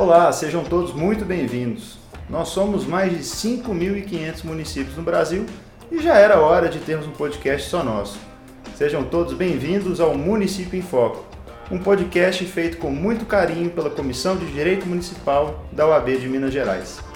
Olá, sejam todos muito bem-vindos. Nós somos mais de 5.500 municípios no Brasil e já era hora de termos um podcast só nosso. Sejam todos bem-vindos ao Município em Foco, um podcast feito com muito carinho pela Comissão de Direito Municipal da UAB de Minas Gerais.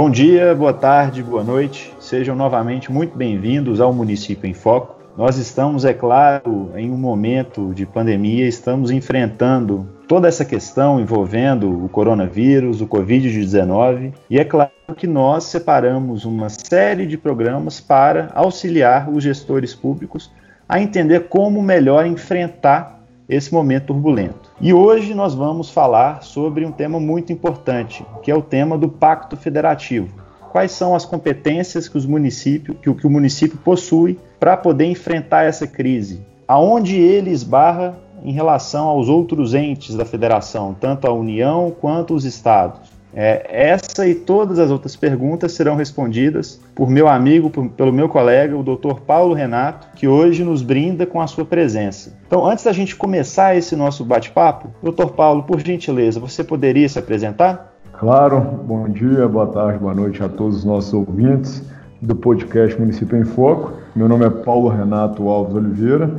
Bom dia, boa tarde, boa noite. Sejam novamente muito bem-vindos ao Município em Foco. Nós estamos, é claro, em um momento de pandemia, estamos enfrentando toda essa questão envolvendo o coronavírus, o Covid-19, e é claro que nós separamos uma série de programas para auxiliar os gestores públicos a entender como melhor enfrentar esse momento turbulento. E hoje nós vamos falar sobre um tema muito importante, que é o tema do Pacto Federativo. Quais são as competências que os que, que o município possui para poder enfrentar essa crise? Aonde ele esbarra em relação aos outros entes da federação, tanto a União quanto os estados? É, essa e todas as outras perguntas serão respondidas por meu amigo, por, pelo meu colega, o Dr. Paulo Renato, que hoje nos brinda com a sua presença. Então, antes da gente começar esse nosso bate-papo, Dr. Paulo, por gentileza, você poderia se apresentar? Claro, bom dia, boa tarde, boa noite a todos os nossos ouvintes do podcast Município em Foco. Meu nome é Paulo Renato Alves Oliveira,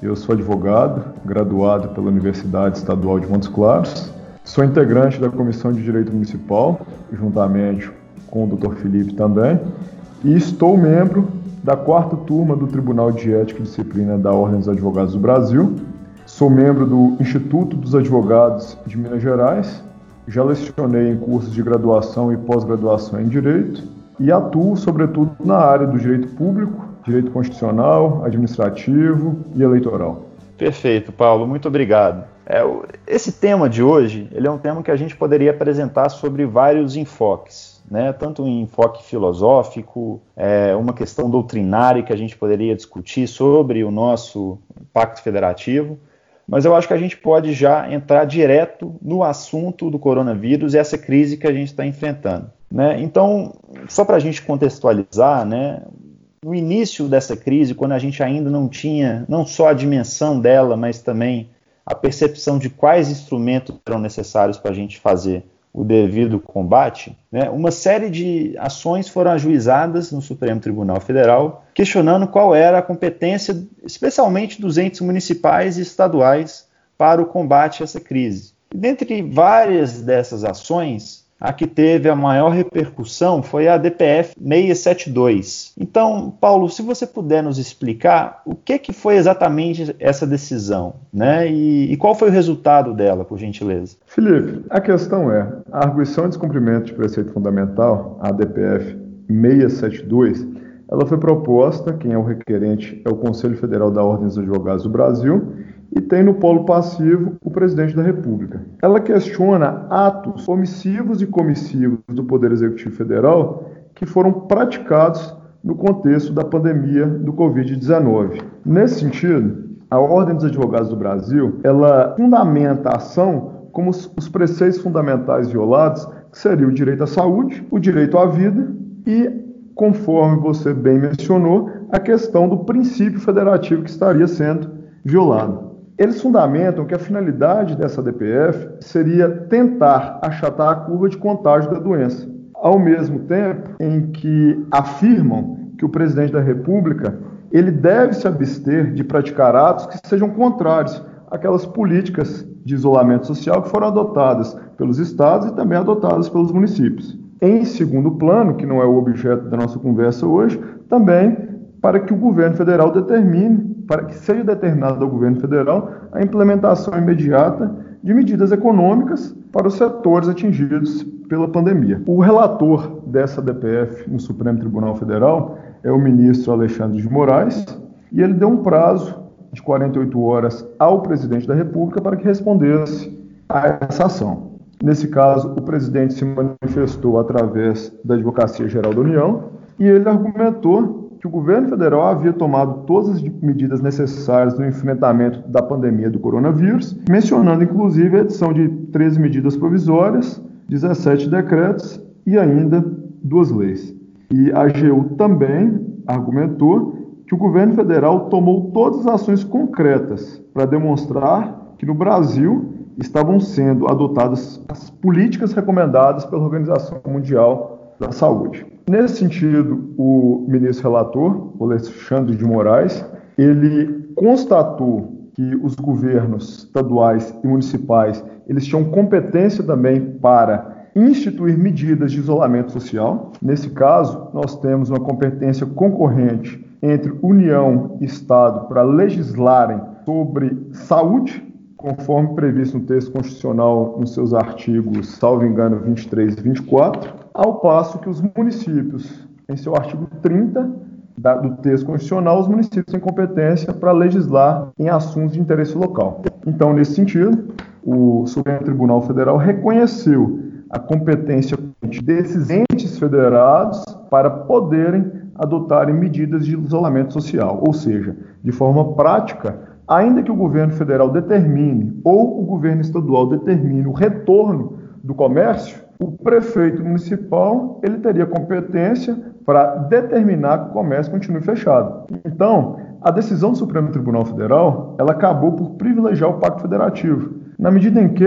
eu sou advogado, graduado pela Universidade Estadual de Montes Claros Sou integrante da Comissão de Direito Municipal, juntamente com o Dr. Felipe também, e estou membro da quarta turma do Tribunal de Ética e Disciplina da Ordem dos Advogados do Brasil. Sou membro do Instituto dos Advogados de Minas Gerais, já lecionei em cursos de graduação e pós-graduação em Direito e atuo, sobretudo, na área do direito público, direito constitucional, administrativo e eleitoral. Perfeito, Paulo, muito obrigado. É, esse tema de hoje, ele é um tema que a gente poderia apresentar sobre vários enfoques, né? tanto um enfoque filosófico, é, uma questão doutrinária que a gente poderia discutir sobre o nosso pacto federativo, mas eu acho que a gente pode já entrar direto no assunto do coronavírus e essa crise que a gente está enfrentando. Né? Então, só para a gente contextualizar, né, no início dessa crise, quando a gente ainda não tinha não só a dimensão dela, mas também a percepção de quais instrumentos serão necessários para a gente fazer o devido combate, né, uma série de ações foram ajuizadas no Supremo Tribunal Federal, questionando qual era a competência, especialmente dos entes municipais e estaduais, para o combate a essa crise. Dentre várias dessas ações, a que teve a maior repercussão foi a DPF 672. Então, Paulo, se você puder nos explicar o que, que foi exatamente essa decisão, né? E, e qual foi o resultado dela, por gentileza? Felipe, a questão é, a arguição de descumprimento de preceito fundamental, a DPF 672, ela foi proposta, quem é o requerente é o Conselho Federal da Ordem dos Advogados do Brasil, e tem no polo passivo o presidente da República. Ela questiona atos omissivos e comissivos do Poder Executivo Federal que foram praticados no contexto da pandemia do Covid-19. Nesse sentido, a Ordem dos Advogados do Brasil, ela fundamenta a ação como os preceitos fundamentais violados, que seria o direito à saúde, o direito à vida e, conforme você bem mencionou, a questão do princípio federativo que estaria sendo violado. Eles fundamentam que a finalidade dessa DPF seria tentar achatar a curva de contágio da doença, ao mesmo tempo em que afirmam que o presidente da República ele deve se abster de praticar atos que sejam contrários àquelas políticas de isolamento social que foram adotadas pelos estados e também adotadas pelos municípios. Em segundo plano, que não é o objeto da nossa conversa hoje, também para que o governo federal determine para que seja determinado ao governo federal a implementação imediata de medidas econômicas para os setores atingidos pela pandemia. O relator dessa DPF no Supremo Tribunal Federal é o ministro Alexandre de Moraes, e ele deu um prazo de 48 horas ao presidente da República para que respondesse a essa ação. Nesse caso, o presidente se manifestou através da Advocacia Geral da União e ele argumentou que o governo federal havia tomado todas as medidas necessárias no enfrentamento da pandemia do coronavírus, mencionando inclusive a edição de 13 medidas provisórias, 17 decretos e ainda duas leis. E a AGU também argumentou que o governo federal tomou todas as ações concretas para demonstrar que no Brasil estavam sendo adotadas as políticas recomendadas pela Organização Mundial da Saúde. Nesse sentido, o ministro relator, Alexandre de Moraes, ele constatou que os governos estaduais e municipais eles tinham competência também para instituir medidas de isolamento social. Nesse caso, nós temos uma competência concorrente entre União e Estado para legislarem sobre saúde, conforme previsto no texto constitucional nos seus artigos, salvo engano, 23 e 24, ao passo que os municípios, em seu artigo 30, da, do texto constitucional, os municípios têm competência para legislar em assuntos de interesse local. Então, nesse sentido, o Supremo Tribunal Federal reconheceu a competência desses entes federados para poderem adotarem medidas de isolamento social, ou seja, de forma prática, ainda que o governo federal determine ou o governo estadual determine o retorno do comércio, o prefeito municipal ele teria competência para determinar que o comércio continue fechado. Então, a decisão do Supremo Tribunal Federal ela acabou por privilegiar o Pacto Federativo, na medida em que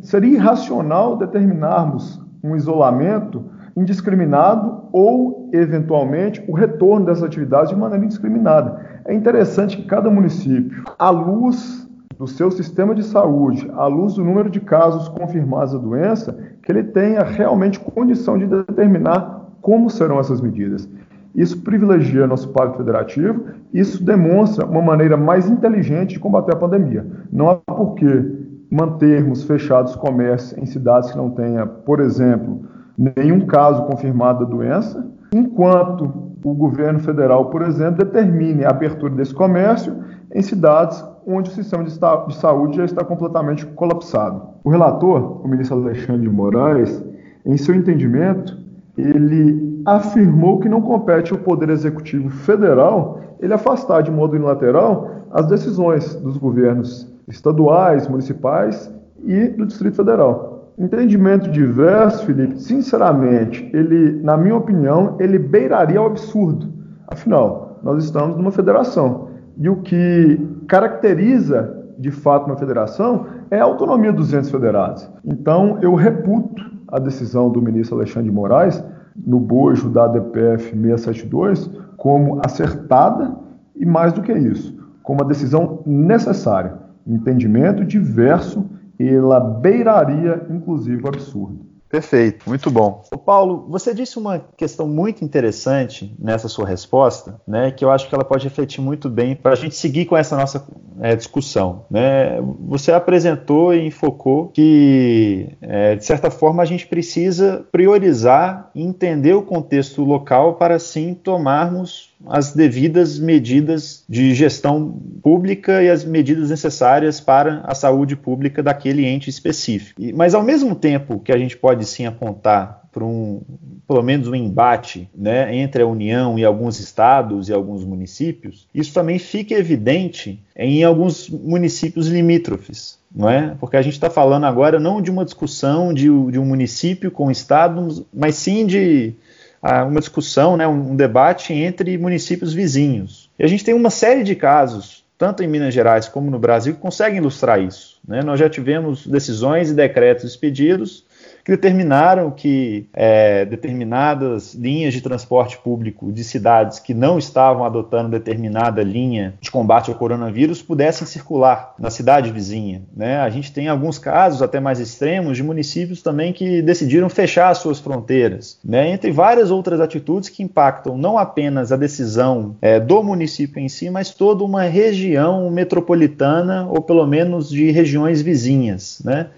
seria irracional determinarmos um isolamento indiscriminado ou, eventualmente, o retorno dessas atividades de maneira indiscriminada. É interessante que cada município, à luz do seu sistema de saúde, à luz do número de casos confirmados da doença, que ele tenha realmente condição de determinar como serão essas medidas. Isso privilegia nosso pacto federativo, isso demonstra uma maneira mais inteligente de combater a pandemia. Não há porquê mantermos fechados comércios em cidades que não tenha, por exemplo, nenhum caso confirmado da doença, enquanto o governo federal, por exemplo, determine a abertura desse comércio em cidades onde o sistema de, de saúde já está completamente colapsado. O relator, o ministro Alexandre de Moraes, em seu entendimento, ele afirmou que não compete ao Poder Executivo Federal ele afastar de modo unilateral as decisões dos governos estaduais, municipais e do Distrito Federal. Entendimento diverso, Felipe, sinceramente, ele, na minha opinião, ele beiraria o absurdo. Afinal, nós estamos numa federação. E o que caracteriza, de fato, uma federação é a autonomia dos entes federados. Então, eu reputo a decisão do ministro Alexandre de Moraes, no bojo da DPF 672, como acertada e, mais do que isso, como uma decisão necessária entendimento diverso, ela beiraria, inclusive, o absurdo. Perfeito, muito bom. O Paulo, você disse uma questão muito interessante nessa sua resposta, né, que eu acho que ela pode refletir muito bem para a gente seguir com essa nossa é, discussão. Né? Você apresentou e enfocou que, é, de certa forma, a gente precisa priorizar e entender o contexto local para assim tomarmos as devidas medidas de gestão pública e as medidas necessárias para a saúde pública daquele ente específico. mas, ao mesmo tempo que a gente pode sim apontar para um, pelo menos um embate né, entre a União e alguns estados e alguns municípios, isso também fica evidente em alguns municípios limítrofes. Não é? Porque a gente está falando agora não de uma discussão de, de um município com o estado, mas sim de uma discussão, né, um debate entre municípios vizinhos. E a gente tem uma série de casos, tanto em Minas Gerais como no Brasil, que conseguem ilustrar isso. Né? Nós já tivemos decisões e decretos expedidos que determinaram que é, determinadas linhas de transporte público de cidades que não estavam adotando determinada linha de combate ao coronavírus pudessem circular na cidade vizinha. Né? A gente tem alguns casos até mais extremos de municípios também que decidiram fechar suas fronteiras, né? entre várias outras atitudes que impactam não apenas a decisão é, do município em si, mas toda uma região metropolitana ou pelo menos de regiões vizinhas. Né?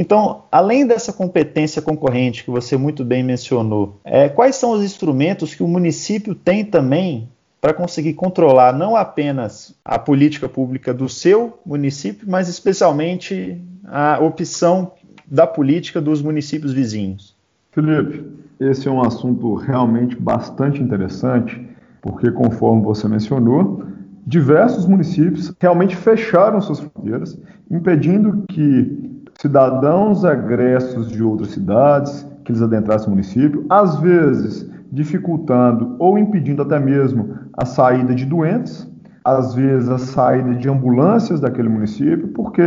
Então, além dessa competência concorrente que você muito bem mencionou, é, quais são os instrumentos que o município tem também para conseguir controlar não apenas a política pública do seu município, mas especialmente a opção da política dos municípios vizinhos? Felipe, esse é um assunto realmente bastante interessante, porque, conforme você mencionou, diversos municípios realmente fecharam suas fronteiras, impedindo que cidadãos agressos de outras cidades, que eles adentrassem o município, às vezes dificultando ou impedindo até mesmo a saída de doentes, às vezes a saída de ambulâncias daquele município, porque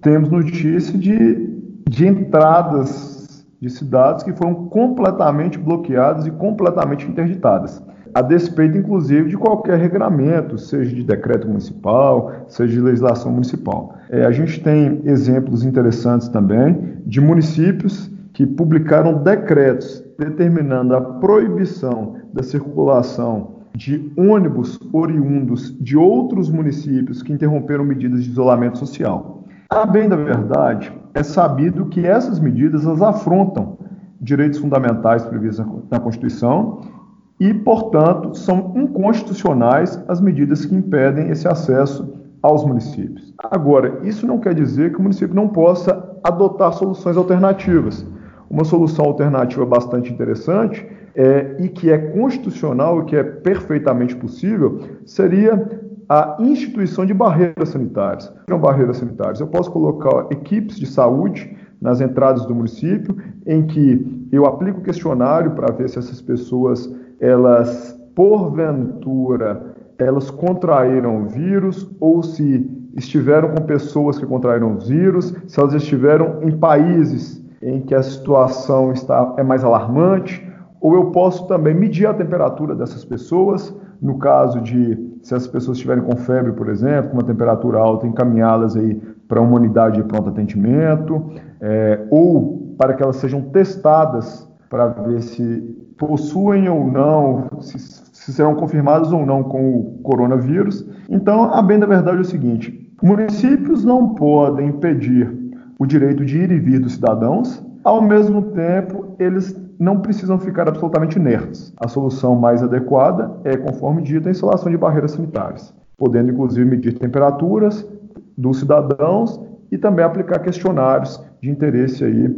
temos notícia de, de entradas de cidades que foram completamente bloqueadas e completamente interditadas a despeito, inclusive, de qualquer regramento, seja de decreto municipal, seja de legislação municipal. É, a gente tem exemplos interessantes também de municípios que publicaram decretos determinando a proibição da circulação de ônibus oriundos de outros municípios que interromperam medidas de isolamento social. A bem da verdade, é sabido que essas medidas afrontam direitos fundamentais previstos na Constituição e, portanto, são inconstitucionais as medidas que impedem esse acesso aos municípios. Agora, isso não quer dizer que o município não possa adotar soluções alternativas. Uma solução alternativa bastante interessante é, e que é constitucional e que é perfeitamente possível seria a instituição de barreiras sanitárias. Não barreiras sanitárias. Eu posso colocar equipes de saúde nas entradas do município, em que eu aplico questionário para ver se essas pessoas elas porventura elas contraíram vírus ou se estiveram com pessoas que contraíram vírus, se elas estiveram em países em que a situação está é mais alarmante, ou eu posso também medir a temperatura dessas pessoas, no caso de se as pessoas estiverem com febre, por exemplo, com uma temperatura alta, encaminhá-las aí para uma unidade de pronto atendimento, é, ou para que elas sejam testadas para ver se possuem ou não, se, se serão confirmados ou não com o coronavírus. Então, a bem da verdade é o seguinte: municípios não podem impedir o direito de ir e vir dos cidadãos, ao mesmo tempo, eles não precisam ficar absolutamente inertes. A solução mais adequada é, conforme dito, a instalação de barreiras sanitárias, podendo inclusive medir temperaturas dos cidadãos e também aplicar questionários de interesse aí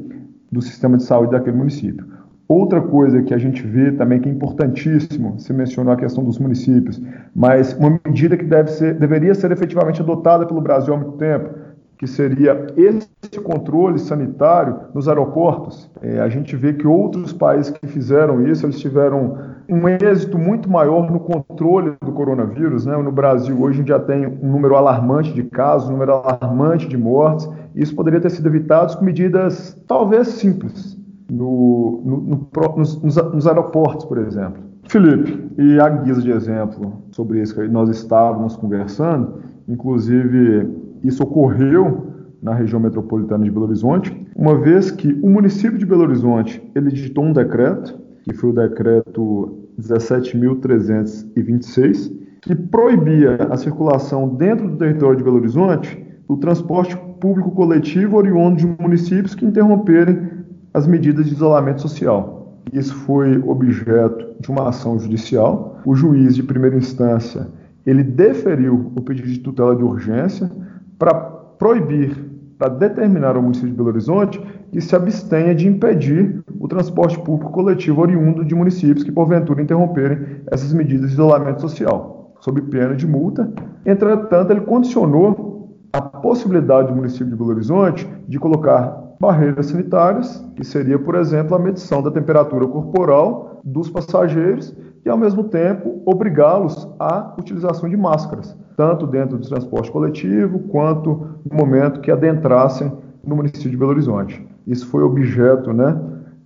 do sistema de saúde daquele município. Outra coisa que a gente vê também que é importantíssimo, você mencionou a questão dos municípios, mas uma medida que deve ser, deveria ser efetivamente adotada pelo Brasil há muito tempo, que seria esse controle sanitário nos aeroportos. É, a gente vê que outros países que fizeram isso, eles tiveram um êxito muito maior no controle do coronavírus. Né? No Brasil, hoje, a gente já tem um número alarmante de casos, um número alarmante de mortes, isso poderia ter sido evitado com medidas talvez simples, no, no, no, nos, nos, aeroportos, por exemplo. Felipe, e a guisa de exemplo sobre isso que nós estávamos conversando, inclusive isso ocorreu na região metropolitana de Belo Horizonte, uma vez que o município de Belo Horizonte ele editou um decreto, que foi o decreto 17.326, que proibia a circulação dentro do território de Belo Horizonte o transporte público coletivo oriundo de municípios que interromperem as medidas de isolamento social. Isso foi objeto de uma ação judicial. O juiz de primeira instância ele deferiu o pedido de tutela de urgência para proibir, para determinar ao município de Belo Horizonte que se abstenha de impedir o transporte público coletivo oriundo de municípios que porventura interromperem essas medidas de isolamento social, sob pena de multa. Entretanto, ele condicionou a possibilidade do município de Belo Horizonte de colocar barreiras sanitárias, que seria, por exemplo, a medição da temperatura corporal dos passageiros e, ao mesmo tempo, obrigá-los à utilização de máscaras, tanto dentro do transporte coletivo quanto no momento que adentrassem no município de Belo Horizonte. Isso foi objeto né,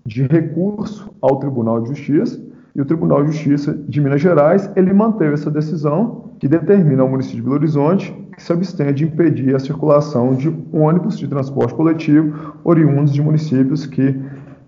de recurso ao Tribunal de Justiça e o Tribunal de Justiça de Minas Gerais ele manteve essa decisão que determina ao município de Belo Horizonte que se abstenha de impedir a circulação de ônibus de transporte coletivo oriundos de municípios que,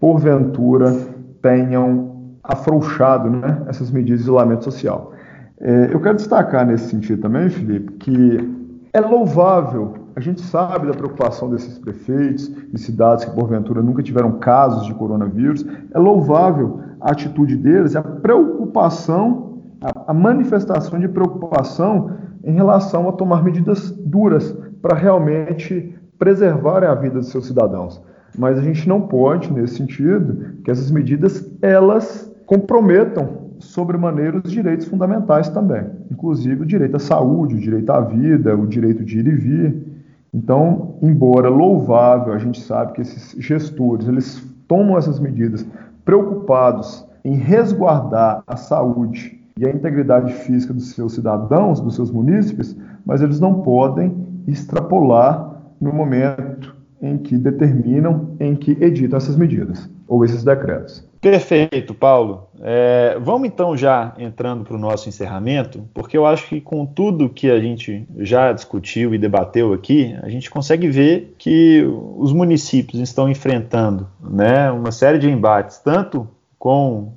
porventura, tenham afrouxado né, essas medidas de isolamento social. É, eu quero destacar nesse sentido também, Felipe, que é louvável, a gente sabe da preocupação desses prefeitos de cidades que, porventura, nunca tiveram casos de coronavírus, é louvável a atitude deles, a preocupação, a, manifestação de preocupação em relação a tomar medidas duras para realmente preservar a vida dos seus cidadãos. Mas a gente não pode, nesse sentido, que essas medidas elas comprometam sobremaneira os direitos fundamentais também, inclusive o direito à saúde, o direito à vida, o direito de ir e vir. Então, embora louvável, a gente sabe que esses gestores eles tomam essas medidas preocupados em resguardar a saúde e a integridade física dos seus cidadãos, dos seus munícipes, mas eles não podem extrapolar no momento em que determinam, em que editam essas medidas ou esses decretos. Perfeito, Paulo. É, vamos então já entrando para o nosso encerramento, porque eu acho que com tudo que a gente já discutiu e debateu aqui, a gente consegue ver que os municípios estão enfrentando né, uma série de embates, tanto com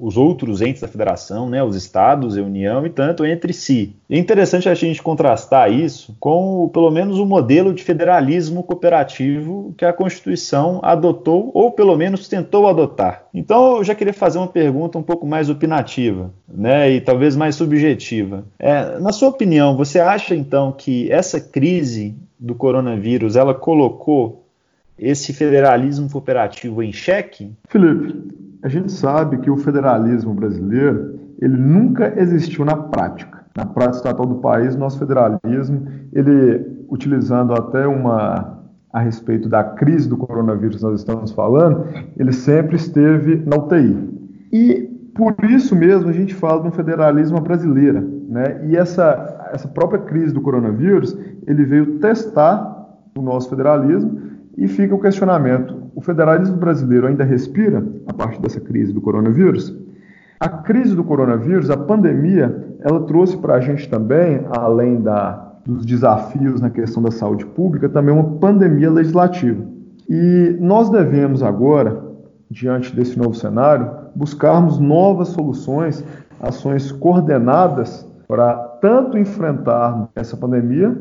os outros entes da federação, né, os estados, a União e tanto entre si. É interessante a gente contrastar isso com, pelo menos, o modelo de federalismo cooperativo que a Constituição adotou, ou pelo menos tentou adotar. Então, eu já queria fazer uma pergunta um pouco mais opinativa, né, e talvez mais subjetiva. É, na sua opinião, você acha então que essa crise do coronavírus ela colocou esse federalismo cooperativo em xeque? Felipe, a gente sabe que o federalismo brasileiro ele nunca existiu na prática. Na prática estatal do país, nosso federalismo, ele utilizando até uma a respeito da crise do coronavírus nós estamos falando, ele sempre esteve na UTI. E por isso mesmo a gente fala de um federalismo brasileira, né? E essa essa própria crise do coronavírus, ele veio testar o nosso federalismo e fica o questionamento: o federalismo brasileiro ainda respira a partir dessa crise do coronavírus? A crise do coronavírus, a pandemia, ela trouxe para a gente também, além da, dos desafios na questão da saúde pública, também uma pandemia legislativa. E nós devemos agora, diante desse novo cenário, buscarmos novas soluções, ações coordenadas para tanto enfrentar essa pandemia,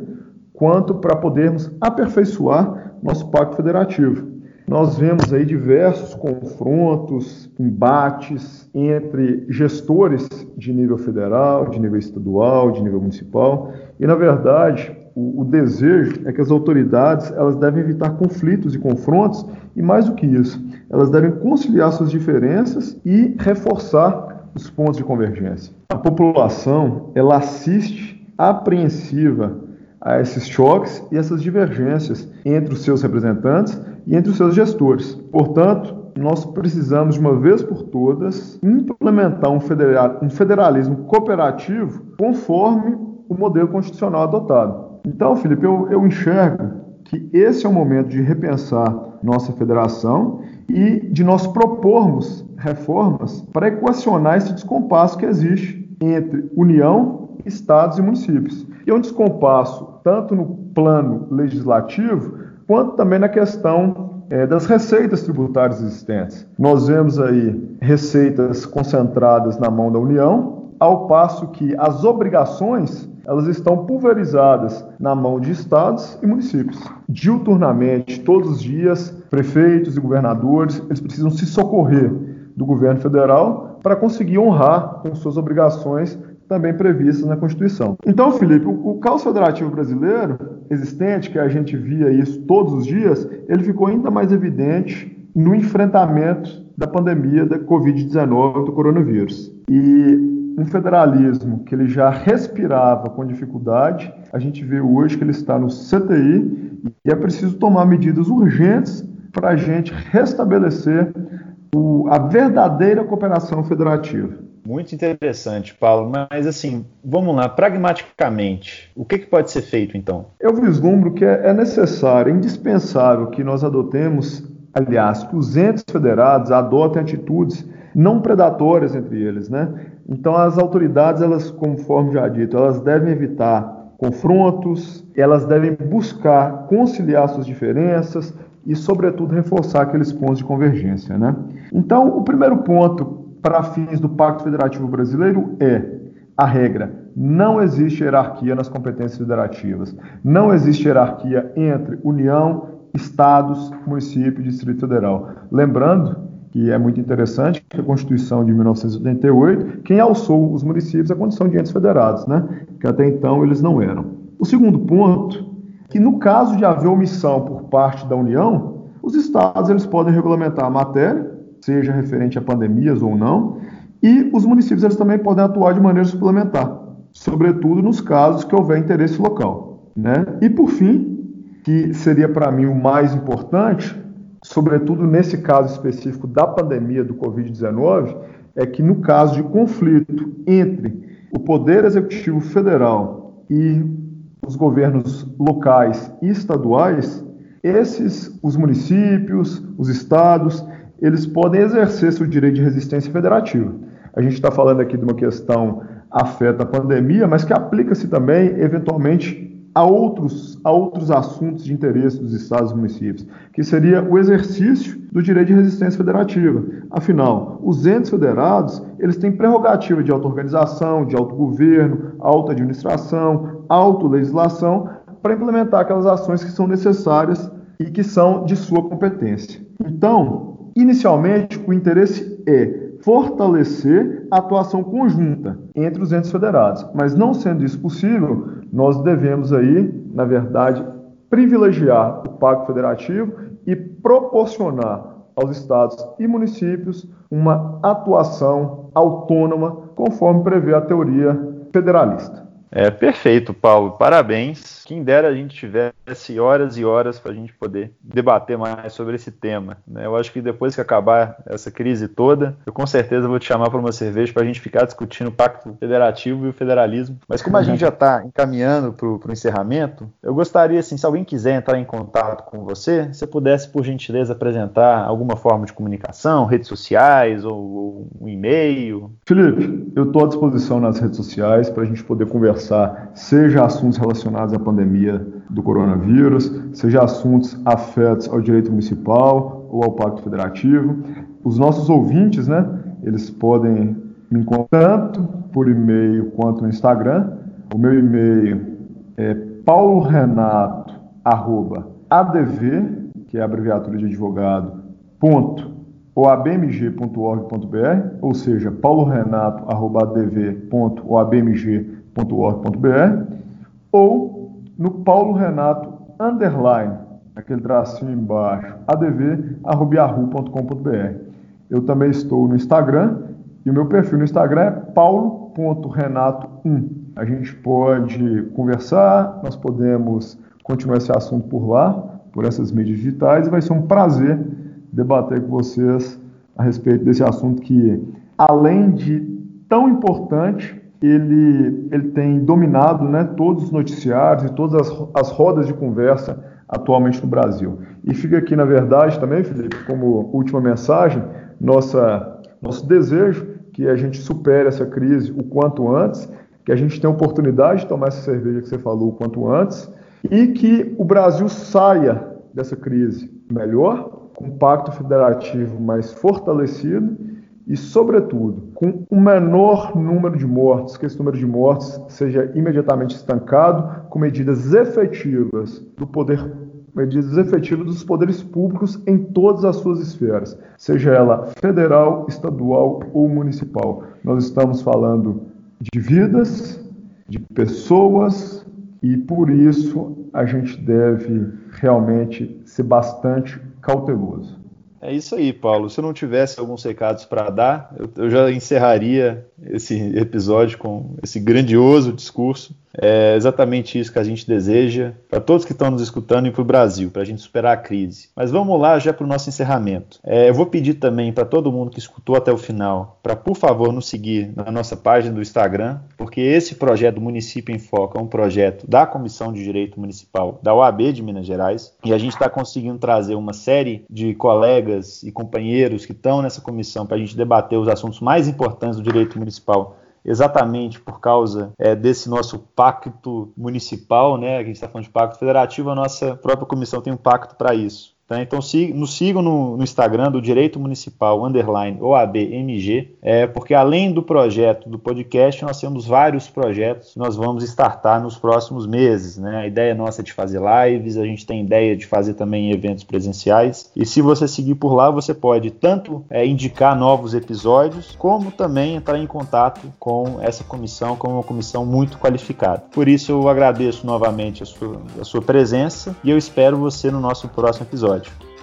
quanto para podermos aperfeiçoar nosso pacto federativo. Nós vemos aí diversos confrontos, embates entre gestores de nível federal, de nível estadual, de nível municipal, e na verdade o, o, desejo é que as autoridades elas devem evitar conflitos e confrontos e mais do que isso, elas devem conciliar suas diferenças e reforçar os pontos de convergência. A população ela assiste apreensiva a esses choques e essas divergências entre os seus representantes e entre os seus gestores. Portanto, nós precisamos, de uma vez por todas, implementar um, federalismo cooperativo conforme o modelo constitucional adotado. Então, Felipe, eu, eu enxergo que esse é o momento de repensar nossa federação e de nós propormos reformas para equacionar esse descompasso que existe entre União, Estados e municípios. E é um descompasso tanto no plano legislativo, quanto também na questão é, das receitas tributárias existentes. Nós vemos aí receitas concentradas na mão da União, ao passo que as obrigações elas estão pulverizadas na mão de estados e municípios. Diuturnamente, todos os dias, prefeitos e governadores eles precisam se socorrer do governo federal para conseguir honrar com suas obrigações também previstas na Constituição. Então, Felipe, o, o caos federativo brasileiro existente, que a gente via isso todos os dias, ele ficou ainda mais evidente no enfrentamento da pandemia da Covid-19, do coronavírus. E um federalismo que ele já respirava com dificuldade, a gente vê hoje que ele está no CTI e é preciso tomar medidas urgentes para a gente restabelecer o, a verdadeira cooperação federativa. Muito interessante, Paulo. Mas assim, vamos lá, pragmaticamente, o que, que pode ser feito então? Eu vislumbro que é, é necessário, é indispensável que nós adotemos, aliás, que os entes federados adotem atitudes não predatórias entre eles, né? Então as autoridades, elas, conforme já dito, elas devem evitar confrontos, elas devem buscar conciliar suas diferenças e, sobretudo, reforçar aqueles pontos de convergência, né? Então, o primeiro ponto para fins do Pacto Federativo Brasileiro é a regra. Não existe hierarquia nas competências federativas. Não existe hierarquia entre União, Estados, município e Distrito Federal. Lembrando que é muito interessante que a Constituição de 1988, quem alçou os municípios à condição de entes federados, né? que até então eles não eram. O segundo ponto, que no caso de haver omissão por parte da União, os estados eles podem regulamentar a matéria seja referente a pandemias ou não, e os municípios eles também podem atuar de maneira suplementar, sobretudo nos casos que houver interesse local. Né? E por fim, que seria para mim o mais importante, sobretudo nesse caso específico da pandemia do Covid-19, é que no caso de conflito entre o Poder Executivo Federal e os governos locais e estaduais, esses, os municípios, os estados, eles podem exercer seu direito de resistência federativa. A gente está falando aqui de uma questão afeta a pandemia, mas que aplica-se também, eventualmente, a outros, a outros assuntos de interesse dos estados e municípios, que seria o exercício do direito de resistência federativa. Afinal, os entes federados, eles têm prerrogativa de auto-organização, de autogoverno, auto-administração, auto-legislação, para implementar aquelas ações que são necessárias e que são de sua competência. Então, inicialmente, o interesse é fortalecer a atuação conjunta entre os entes federados. Mas não sendo isso possível, nós devemos aí, na verdade, privilegiar o Pacto Federativo e proporcionar aos estados e municípios uma atuação autônoma, conforme prevê a teoria federalista. É perfeito, Paulo. Parabéns. Quem dera a gente tivesse horas e horas para a gente poder debater mais sobre esse tema. Né? Eu acho que depois que acabar essa crise toda, eu com certeza vou te chamar para uma cerveja para a gente ficar discutindo o Pacto Federativo e o federalismo. Mas como a gente já está encaminhando para o encerramento, eu gostaria, assim, se alguém quiser entrar em contato com você, se pudesse, por gentileza, apresentar alguma forma de comunicação, redes sociais ou, ou um e-mail. Felipe, eu estou à disposição nas redes sociais para a gente poder conversar conversar, seja assuntos relacionados à pandemia do coronavírus, seja assuntos afetos ao direito municipal ou ao Pacto Federativo. Os nossos ouvintes, né, eles podem me encontrar tanto por e-mail quanto no Instagram. O meu e-mail é paulorenato@adv, que é a abreviatura de advogado, ponto, oabmg.org.br, ou seja, paulorenato.adv.oabmg.org.br www.paulorenato.org.br ou no Paulo Renato underline, aquele tracinho embaixo, adv.yahoo.com.br. Eu também estou no Instagram e o meu perfil no Instagram é paulo.renato1. A gente pode conversar, nós podemos continuar esse assunto por lá, por essas mídias digitais, e vai ser um prazer debater com vocês a respeito desse assunto que, além de tão importante, ele, ele tem dominado né, todos os noticiários e todas as, as rodas de conversa atualmente no Brasil. E fica aqui, na verdade, também, Felipe, como última mensagem, nossa, nosso desejo que a gente supere essa crise o quanto antes, que a gente tenha oportunidade de tomar essa cerveja que você falou o quanto antes, e que o Brasil saia dessa crise melhor, com um pacto federativo mais fortalecido e, sobretudo, com o menor número de mortes, que esse número de mortes seja imediatamente estancado com medidas efetivas do poder medidas efetivas dos poderes públicos em todas as suas esferas, seja ela federal, estadual ou municipal. Nós estamos falando de vidas, de pessoas e por isso a gente deve realmente ser bastante cauteloso. É isso aí, Paulo. Se eu não tivesse alguns recados para dar, eu, eu, já encerraria esse episódio com esse grandioso discurso. É exatamente isso que a gente deseja para todos que estão nos escutando e para o Brasil, para a gente superar a crise. Mas vamos lá já para o nosso encerramento. É, eu vou pedir também para todo mundo que escutou até o final, para por favor nos seguir na nossa página do Instagram, porque esse projeto Município em Foco é um projeto da Comissão de Direito Municipal da OAB de Minas Gerais e a gente está conseguindo trazer uma série de colegas e companheiros que estão nessa comissão para a gente debater os assuntos mais importantes do direito municipal exatamente por causa é, desse nosso pacto municipal, né? A gente está falando de pacto federativo, a nossa própria comissão tem um pacto para isso. Tá? Então nos sigam no, no, Instagram do Direito Municipal Underline OABMG, é, porque além do projeto do podcast, nós temos vários projetos que nós vamos startar nos próximos meses. Né? A ideia nossa é de fazer lives, a gente tem ideia de fazer também eventos presenciais. E se você seguir por lá, você pode tanto é, indicar novos episódios, como também entrar em contato com essa comissão, como uma comissão muito qualificada. Por isso eu agradeço novamente a sua, a sua presença e eu espero você no nosso próximo episódio episódio.